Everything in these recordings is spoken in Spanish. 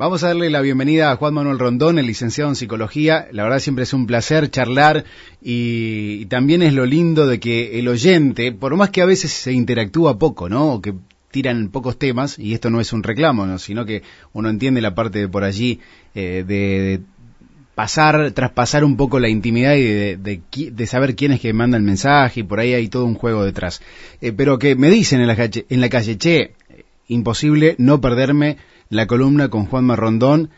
Vamos a darle la bienvenida a Juan Manuel Rondón, el licenciado en psicología. La verdad siempre es un placer charlar y, también es lo lindo de que el oyente, por más que a veces se interactúa poco, ¿no? O que tiran pocos temas, y esto no es un reclamo, ¿no? sino que uno entiende la parte de por allí eh, de, pasar, traspasar un poco la intimidad y de, saber quién es que manda el mensaje y por ahí hay todo un juego detrás. Eh, pero que me dicen en la, en la calle, che, imposible no perderme la columna con Juan Marrondón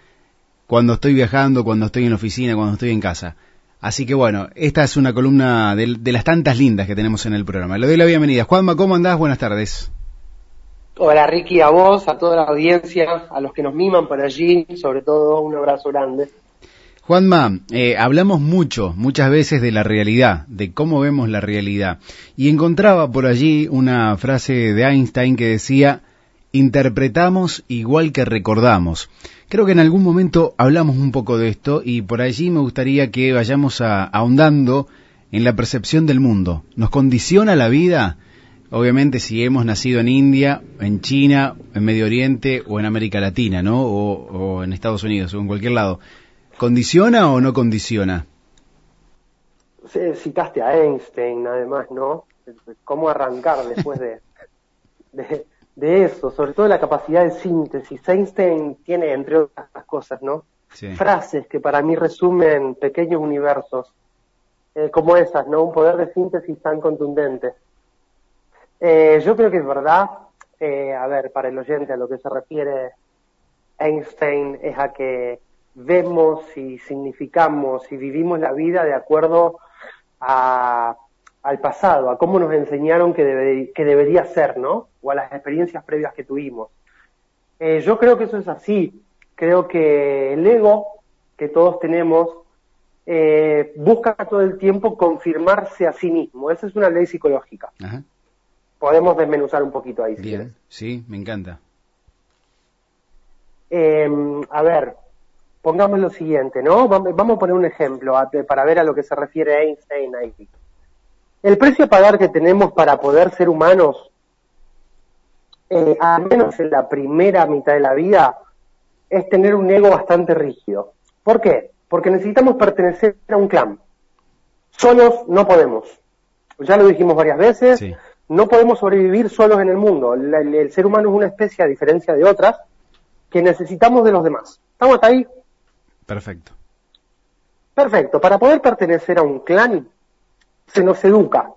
cuando estoy viajando, cuando estoy en la oficina, cuando estoy en casa. Así que bueno, esta es una columna de, las tantas lindas que tenemos en el programa. Le doy la bienvenida. Juanma, ¿cómo andás? Buenas tardes. Hola Ricky, a vos, a toda la audiencia, a los que nos miman por allí, sobre todo un abrazo grande. Juanma, eh, hablamos mucho, muchas veces de la realidad, de cómo vemos la realidad. Y encontraba por allí una frase de Einstein que decía, interpretamos igual que recordamos. Creo que en algún momento hablamos un poco de esto y por allí me gustaría que vayamos ahondando en la percepción del mundo. ¿Nos condiciona la vida? Obviamente si hemos nacido en India, en China, en Medio Oriente o en América Latina, ¿no? O, en Estados Unidos o en cualquier lado. ¿Condiciona o no condiciona? citaste a Einstein, además, ¿no? ¿Cómo arrancar después de, de eso, sobre todo la capacidad de síntesis. Einstein tiene, entre otras cosas, ¿no? Frases que para mí resumen pequeños universos, eh, como esas, ¿no? Un poder de síntesis tan contundente. Eh, yo creo que es verdad, eh, a ver, para el oyente a lo que se refiere Einstein es a que vemos y significamos y vivimos la vida de acuerdo a al pasado, a cómo nos enseñaron que, que debería ser, ¿no? O a las experiencias previas que tuvimos. Eh, yo creo que eso es así. Creo que el ego que todos tenemos eh, busca todo el tiempo confirmarse a sí mismo. Esa es una ley psicológica. Podemos desmenuzar un poquito ahí. Bien, sí, me encanta. Em, a ver, pongamos lo siguiente, ¿no? Vamos a poner un ejemplo para ver a lo que se refiere Einstein ahí. El precio a pagar que tenemos para poder ser humanos, eh, al menos en la primera mitad de la vida, es tener un ego bastante rígido. ¿Por qué? Porque necesitamos pertenecer a un clan. Solos no podemos. Ya lo dijimos varias veces, no podemos sobrevivir solos en el mundo. el, ser humano es una especie, a diferencia de otras, que necesitamos de los demás. ¿Estamos hasta ahí? Perfecto. Perfecto. Para poder pertenecer a un clan, se nos educa,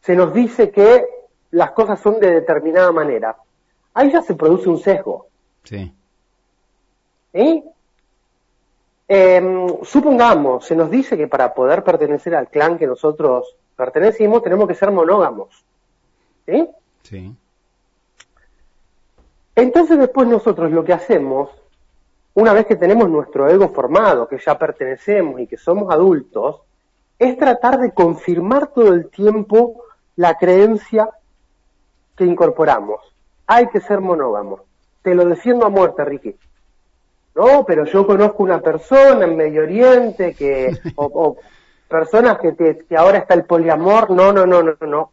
se nos dice que las cosas son de determinada manera. Ahí ya se produce un sesgo. Sí. Em, supongamos, se nos dice que para poder pertenecer al clan que nosotros pertenecimos tenemos que ser monógamos. ¿Sí? Sí. Entonces después nosotros lo que hacemos, una vez que tenemos nuestro ego formado, que ya pertenecemos y que somos adultos, es tratar de confirmar todo el tiempo la creencia que incorporamos. Hay que ser monógamo. Te lo defiendo a muerte, Ricky. No, pero yo conozco una persona en Medio Oriente que, o, personas que, que ahora está el poliamor. No, no, no, no, no.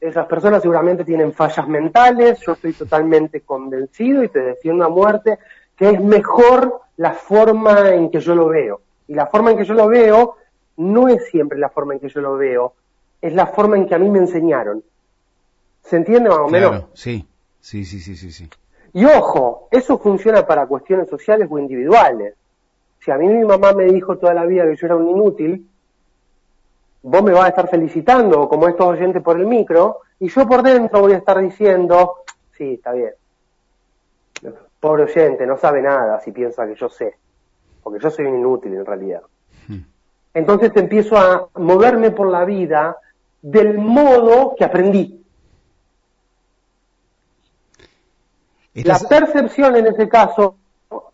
Esas personas seguramente tienen fallas mentales. Yo estoy totalmente convencido y te defiendo a muerte que es mejor la forma en que yo lo veo. Y la forma en que yo lo veo no es siempre la forma en que yo lo veo, es la forma en que a mí me enseñaron. ¿Se entiende más o menos? Sí, sí, sí, sí, sí, sí. Y ojo, eso funciona para cuestiones sociales o individuales. Si a mí mi mamá me dijo toda la vida que yo era un inútil, vos me vas a estar felicitando, como estos oyentes por el micro, y yo por dentro voy a estar diciendo, sí, está bien. Pobre oyente, no sabe nada si piensa que yo sé, porque yo soy un inútil en realidad. Entonces empiezo a moverme por la vida del modo que aprendí. La percepción en este caso,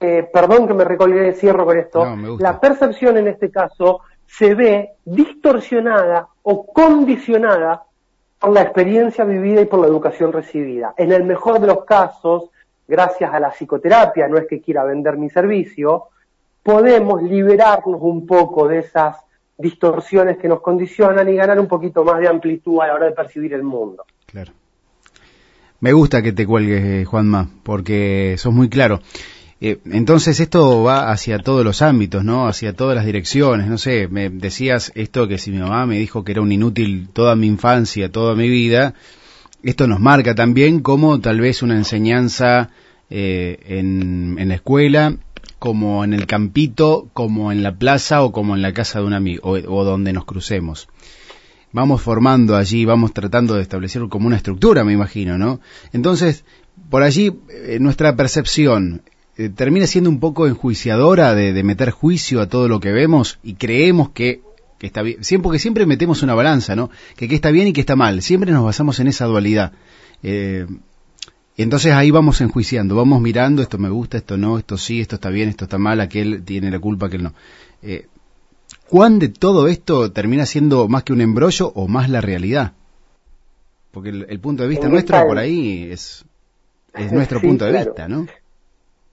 eh, perdón que me recolgué, cierro con esto, la percepción en este caso se ve distorsionada o condicionada por la experiencia vivida y por la educación recibida. En el mejor de los casos, gracias a la psicoterapia, no es que quiera vender mi servicio, podemos liberarnos un poco de esas distorsiones que nos condicionan y ganar un poquito más de amplitud a la hora de percibir el mundo. Claro. Me gusta que te cuelgues, eh, Juanma, porque sos muy claro. Eh, entonces esto va hacia todos los ámbitos, ¿no? Hacia todas las direcciones. No sé, me decías esto que si mi mamá me dijo que era un inútil toda mi infancia, toda mi vida, esto nos marca también como tal vez una enseñanza eh, en, en la escuela como en el campito, como en la plaza o como en la casa de un amigo o, donde nos crucemos. Vamos formando allí, vamos tratando de establecer como una estructura, me imagino, ¿no? Entonces, por allí eh, nuestra percepción eh, termina siendo un poco enjuiciadora de, meter juicio a todo lo que vemos y creemos que, está bien, siempre, porque siempre metemos una balanza, ¿no? Que, que está bien y que está mal, siempre nos basamos en esa dualidad. Eh, entonces ahí vamos enjuiciando, vamos mirando, esto me gusta, esto no, esto sí, esto está bien, esto está mal, aquel tiene la culpa, aquel no. Eh, ¿Cuán de todo esto termina siendo más que un embrollo o más la realidad? Porque el, punto de vista nuestro por ahí es, es nuestro punto de vista, ¿no?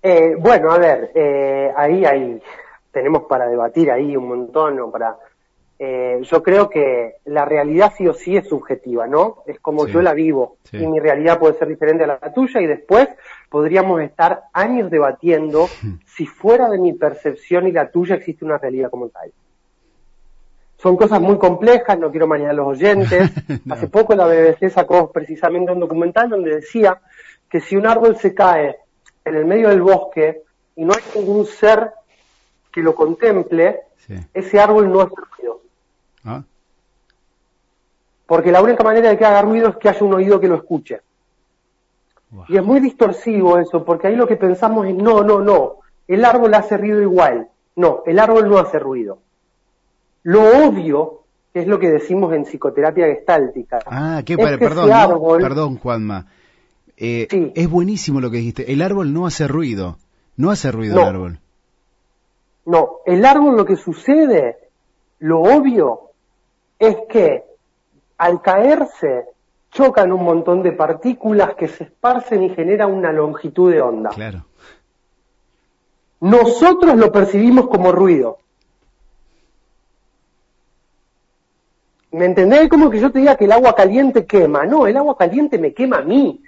Eh, bueno, a ver, eh, ahí, ahí tenemos para debatir ahí un montón, o para eh, yo creo que la realidad sí o sí es subjetiva, ¿no? Es como yo la vivo y mi realidad puede ser diferente a la tuya y después podríamos estar años debatiendo si fuera de mi percepción y la tuya existe una realidad como tal. Son cosas muy complejas, no quiero mañana a los oyentes. Hace poco la BBC sacó precisamente un documental donde decía que si un árbol se cae en el medio del bosque y no hay ningún ser que lo contemple, ese árbol no es. ¿Ah? Porque la única manera de que haga ruido es que haya un oído que lo escuche. Y es muy distorsivo eso, porque ahí lo que pensamos es, no, no, no, el árbol hace ruido igual. No, el árbol no hace ruido. Lo obvio, que es lo que decimos en psicoterapia gestáltica. Ah, qué, perdón, perdón, Juanma. Eh, es buenísimo lo que dijiste. El árbol no hace ruido. No hace ruido el árbol. No, el árbol lo que sucede, lo obvio, es que al caerse chocan un montón de partículas que se esparcen y generan una longitud de onda. Claro. Nosotros lo percibimos como ruido. ¿Me entendés? Como que yo te diga que el agua caliente quema. No, el agua caliente me quema a mí.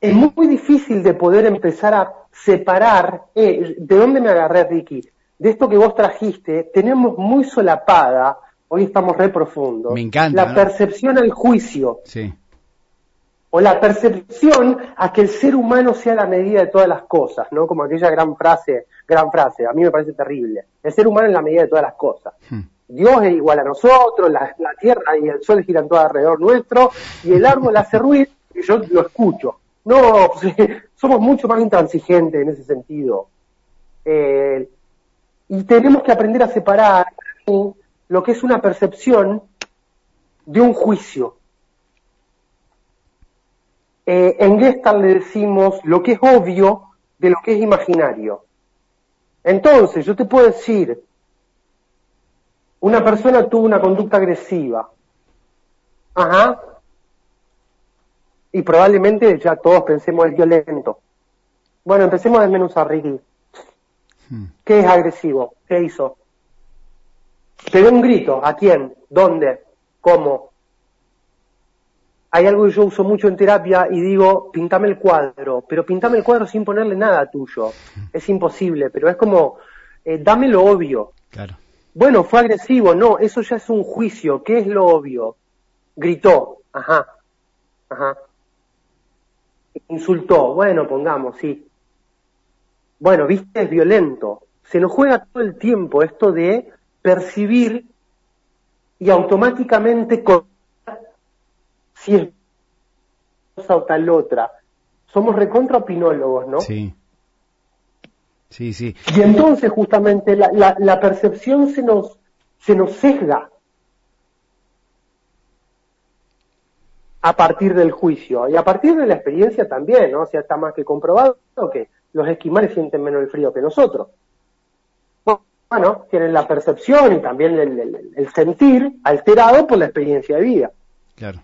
Es muy difícil de poder empezar a separar. Eh, ¿De dónde me agarré, Ricky? De esto que vos trajiste, tenemos muy solapada, hoy estamos re profundo, Me encanta, la percepción al juicio. Sí. O la percepción a que el ser humano sea la medida de todas las cosas, ¿no? Como aquella gran frase, gran frase, a mí me parece terrible. El ser humano es la medida de todas las cosas. Hmm. Dios es igual a nosotros, la, tierra y el sol giran todo alrededor nuestro, y el árbol hace ruido y yo lo escucho. No, somos mucho más intransigentes en ese sentido. Eh, y tenemos que aprender a separar lo que es una percepción de un juicio. Eh, en Gestalt le decimos lo que es obvio de lo que es imaginario. Entonces, yo te puedo decir, una persona tuvo una conducta agresiva. Ajá. Y probablemente ya todos pensemos es violento. Bueno, empecemos a desmenuzar. Hmm. ¿Qué es agresivo? ¿Qué hizo? Pegó un grito. ¿A quién? ¿Dónde? ¿Cómo? Hay algo que yo uso mucho en terapia y digo, pintame el cuadro, pero pintame el cuadro sin ponerle nada tuyo. Hmm. Es imposible, pero es como, eh, dame lo obvio. Claro. Bueno, fue agresivo, no, eso ya es un juicio. ¿Qué es lo obvio? Gritó, ajá, ajá. Insultó, bueno, pongamos, sí. Bueno, viste, es violento. Se nos juega todo el tiempo esto de percibir y automáticamente con si es cosa o tal otra. Somos recontra opinólogos, ¿no? Sí. Sí, sí. Y entonces justamente la, la, la percepción se nos, se nos sesga a partir del juicio y a partir de la experiencia también, ¿no? O sea, está más que comprobado que los esquimales sienten menos el frío que nosotros. Bueno, tienen la percepción y también el, sentir alterado por la experiencia de vida. Claro.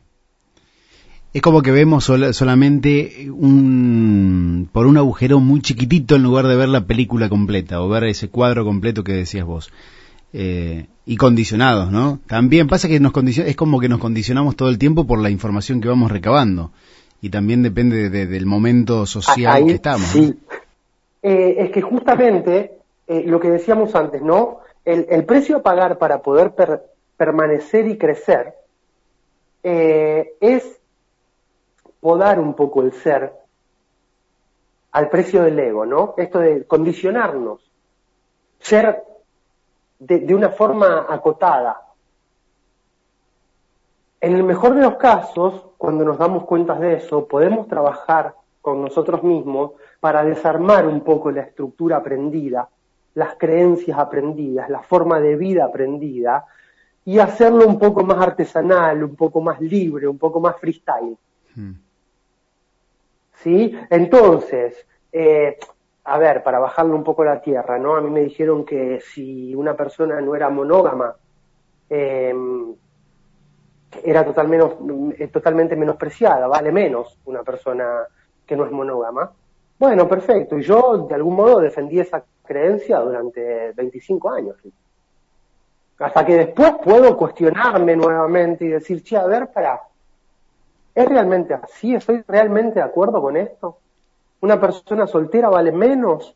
Es como que vemos solamente un, por un agujero muy chiquitito en lugar de ver la película completa o ver ese cuadro completo que decías vos. Eh, y condicionados, ¿no? También pasa que nos es como que nos condicionamos todo el tiempo por la información que vamos recabando y también depende del momento social que estamos. Sí. Eh, es que justamente eh, lo que decíamos antes, ¿no? El, precio a pagar para poder permanecer y crecer eh, es podar un poco el ser al precio del ego, ¿no? Esto de condicionarnos, ser de, una forma acotada. En el mejor de los casos, cuando nos damos cuenta de eso, podemos trabajar con nosotros mismos para desarmar un poco la estructura aprendida, las creencias aprendidas, la forma de vida aprendida, y hacerlo un poco más artesanal, un poco más libre, un poco más freestyle. Hmm. ¿Sí? Entonces, eh, a ver, para bajarlo un poco a la tierra, ¿no? A mí me dijeron que si una persona no era monógama, em, era eh, totalmente menospreciada, vale menos una persona que no es monógama. Bueno, perfecto. Y yo de algún modo defendí esa creencia durante 25 años. Hasta que después puedo cuestionarme nuevamente y decir, che, a ver, para, ¿es realmente así? ¿Estoy realmente de acuerdo con esto? Una persona soltera vale menos.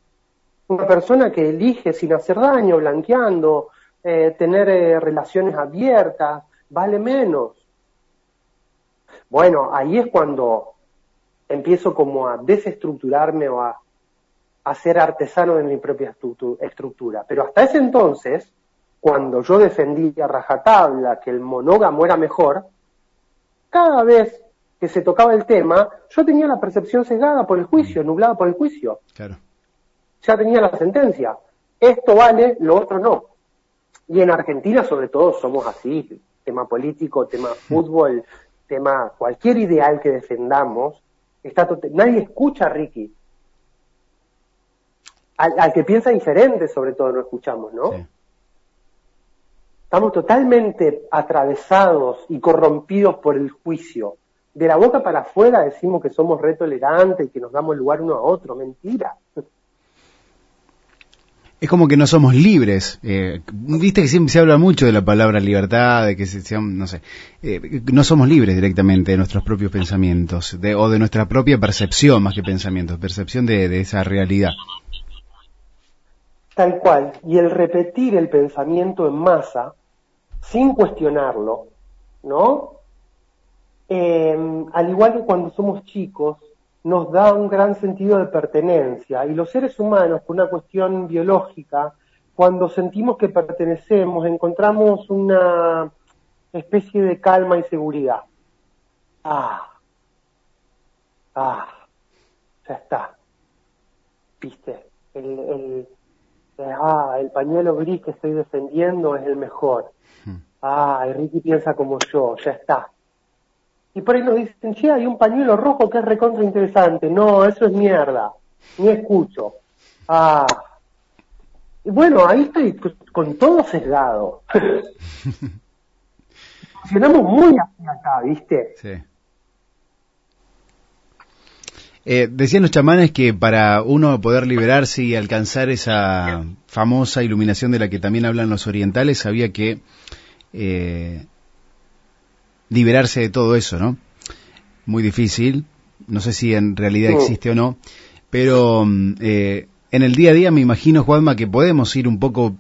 Una persona que elige sin hacer daño, blanqueando, eh, tener eh, relaciones abiertas, vale menos. Bueno, ahí es cuando empiezo como a desestructurarme o a, a ser artesano de mi propia estructura. Pero hasta ese entonces, cuando yo defendía rajatabla que el monógamo era mejor, cada vez que se tocaba el tema, yo tenía la percepción sesgada por el juicio, nublada por el juicio. Claro. Ya tenía la sentencia. Esto vale, lo otro no. Y en Argentina, sobre todo, somos así. Tema político, tema fútbol, tema cualquier ideal que defendamos, está nadie escucha a Ricky. Al, que piensa diferente, sobre todo, no escuchamos, ¿no? Estamos totalmente atravesados y corrompidos por el juicio de la boca para afuera decimos que somos retolerantes y que nos damos lugar uno a otro. Mentira. Es como que no somos libres. Eh, Viste que siempre se habla mucho de la palabra libertad, de que se, no sé, eh, no somos libres directamente de nuestros propios pensamientos, de, o de nuestra propia percepción más que pensamientos, percepción de, esa realidad. Tal cual. Y el repetir el pensamiento en masa, sin cuestionarlo, ¿no? Em, al igual que cuando somos chicos, nos da un gran sentido de pertenencia. Y los seres humanos, por una cuestión biológica, cuando sentimos que pertenecemos, encontramos una especie de calma y seguridad. Ah, ah, ya está. ¿Viste? El, el, ah, el pañuelo gris que estoy defendiendo es el mejor. Hmm. Ah, y Ricky piensa como yo, ya está y por ahí nos dicen, che, hay un pañuelo rojo que es recontra interesante. No, eso es mierda. Ni escucho. Ah. Y bueno, ahí estoy con todo sesgado. Funcionamos muy así acá, ¿viste? Sí. Eh, decían los chamanes que para uno poder liberarse y alcanzar esa famosa iluminación de la que también hablan los orientales, había que eh, liberarse de todo eso, ¿no? Muy difícil, no sé si en realidad existe o no, pero mm, eh, en el día a día me imagino, Juanma, que podemos ir un poco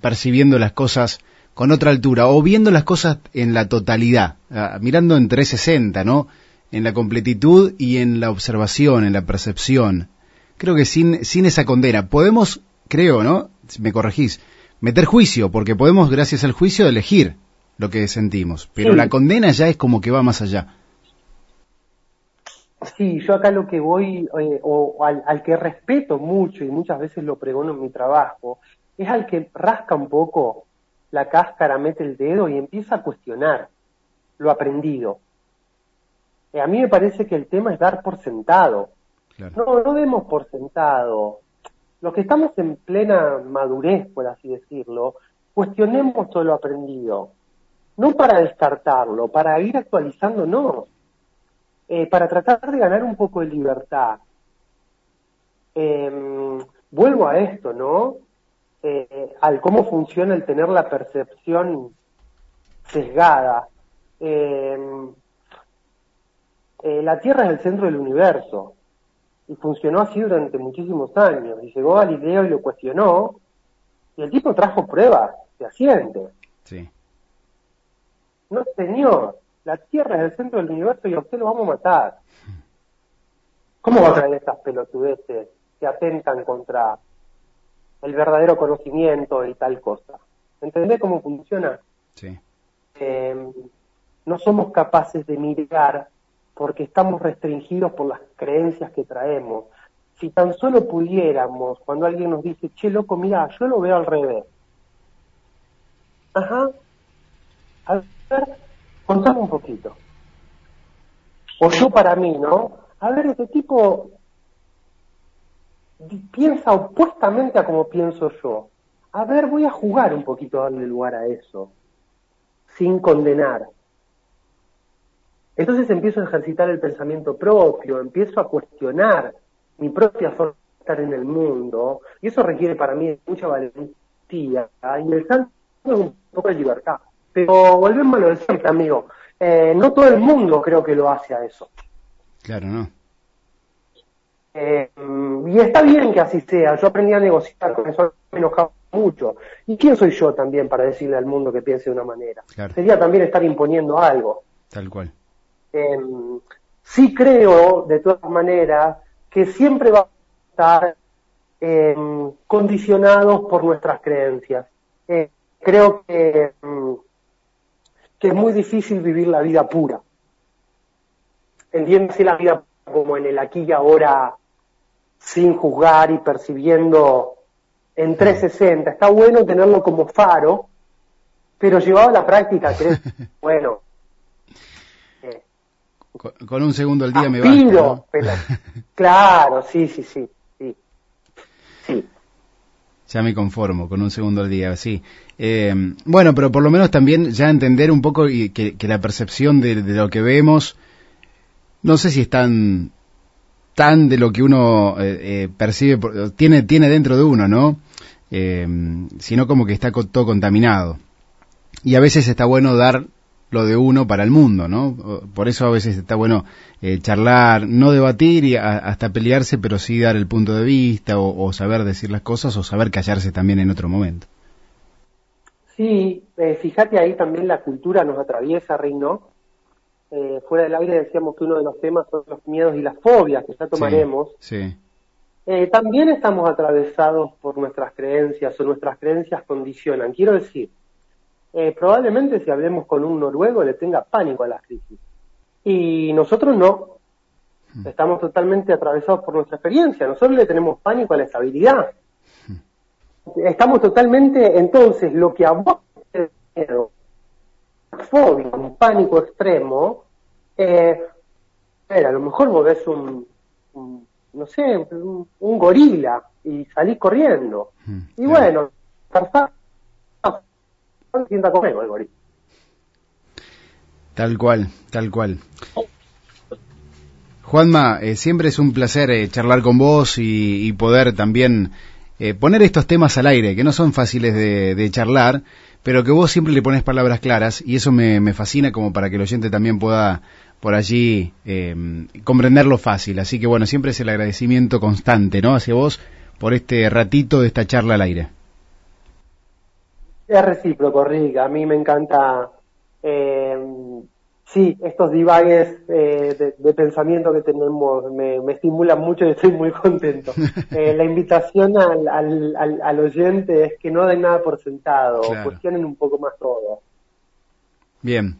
percibiendo las cosas con otra altura o viendo las cosas en la totalidad, ah, mirando en 360, ¿no? En la completitud y en la observación, en la percepción. Creo que sin, sin esa condena podemos, creo, ¿no? Si me corregís, meter juicio, porque podemos, gracias al juicio, elegir lo que sentimos, pero la condena ya es como que va más allá. Sí, yo acá lo que voy, eh, o al, que respeto mucho y muchas veces lo pregono en mi trabajo, es al que rasca un poco la cáscara, mete el dedo y empieza a cuestionar lo aprendido. Eh, a mí me parece que el tema es dar por sentado. No, no demos por sentado. Los que estamos en plena madurez, por así decirlo, cuestionemos todo lo aprendido no para descartarlo, para ir actualizándonos, eh, para tratar de ganar un poco de libertad. Em, vuelvo a esto, ¿no? Eh, al cómo funciona el tener la percepción sesgada. Em, eh, la Tierra es el centro del universo y funcionó así durante muchísimos años. Y llegó Galileo y lo cuestionó y el tipo trajo pruebas fehacientes. Sí. No, señor, la Tierra es el centro del universo y a usted lo vamos a matar. ¿Cómo va a traer esas pelotudeces que atentan contra el verdadero conocimiento y tal cosa? ¿Entendés cómo funciona? Sí. Eh, no somos capaces de mirar porque estamos restringidos por las creencias que traemos. Si tan solo pudiéramos, cuando alguien nos dice, che, loco, mira, yo lo veo al revés. Ajá. A contame un poquito. O yo para mí, ¿no? A ver, este tipo piensa opuestamente a como pienso yo. A ver, voy a jugar un poquito darle lugar a eso, sin condenar. Entonces empiezo a ejercitar el pensamiento propio, empiezo a cuestionar mi propia forma de estar en el mundo, y eso requiere para mí mucha valentía, y el santo es un poco de libertad. Pero volvemos a lo de siempre, amigo. Eh, no todo el mundo creo que lo hace a eso. Claro, ¿no? Eh, y está bien que así sea. Yo aprendí a negociar con eso, me enojaba mucho. ¿Y quién soy yo también para decirle al mundo que piense de una manera? Sería también estar imponiendo algo. Tal cual. Em, sí creo, de todas maneras, que siempre va a estar em, condicionados por nuestras creencias. Eh, creo que, em, que es muy difícil vivir la vida pura. Entiéndase la vida como en el aquí y ahora, sin juzgar y percibiendo en 360. Está bueno tenerlo como faro, pero llevado a la práctica, creo, bueno, con, un segundo al día me va. claro, sí, sí, sí, sí. Ya me conformo con un segundo al día, sí. Eh, bueno, pero por lo menos también ya entender un poco y que, la percepción de, lo que vemos, no sé si es tan, tan de lo que uno eh, eh, percibe, tiene, tiene dentro de uno, ¿no? sino como que está todo contaminado. Y a veces está bueno dar lo de uno para el mundo, ¿no? Por eso a veces está bueno eh, charlar, no debatir y hasta pelearse, pero sí dar el punto de vista o, saber decir las cosas o saber callarse también en otro momento. Sí, eh, fíjate ahí también la cultura nos atraviesa, Reino. Eh, fuera del aire decíamos que uno de los temas son los miedos y las fobias, que ya tomaremos. Sí. también estamos atravesados por nuestras creencias o nuestras creencias condicionan. Quiero decir, eh, probablemente si hablemos con un noruego le tenga pánico a la crisis. Y nosotros no. Hmm. Estamos totalmente atravesados por nuestra experiencia. Nosotros le tenemos pánico a la estabilidad. Hmm. Estamos totalmente, entonces, lo que a vos te miedo, fobia, un pánico extremo, eh, a lo mejor vos ves un, no sé, un, gorila y salís corriendo. Hmm. Y bueno, conmigo Tal cual, tal cual. Juanma, eh, siempre es un placer eh, charlar con vos y, poder también eh, poner estos temas al aire, que no son fáciles de, charlar, pero que vos siempre le pones palabras claras y eso me, me fascina como para que el oyente también pueda por allí comprenderlo fácil. Así que bueno, siempre es el agradecimiento constante, ¿no? Hacia vos por este ratito de esta charla al aire. Es recíproco, Rick. A mí me encanta, eh, sí, estos divagues eh, de, pensamiento que tenemos me, me, estimulan mucho y estoy muy contento. Eh, la invitación al, al, al, oyente es que no den nada por sentado, cuestionen un poco más todo. Bien.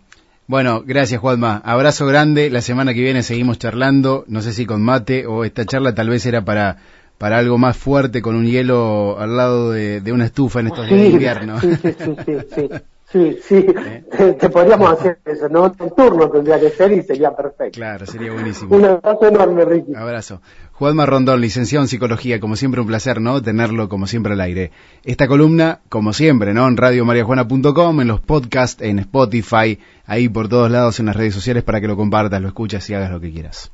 Bueno, gracias Juanma. Abrazo grande. La semana que viene seguimos charlando. No sé si con mate o esta charla tal vez era para para algo más fuerte con un hielo al lado de, una estufa en estos días de invierno. Sí, sí, sí, sí. Sí, sí, ¿Eh? te, podríamos hacer eso, ¿no? Un turno tendría que ser y sería perfecto. Claro, sería buenísimo. Un abrazo enorme, Ricky. Abrazo. Juanma Rondón, licenciado en Psicología, como siempre un placer, ¿no? Tenerlo como siempre al aire. Esta columna, como siempre, ¿no? En radiomariajuana.com, en los podcasts, en Spotify, ahí por todos lados en las redes sociales para que lo compartas, lo escuches y hagas lo que quieras.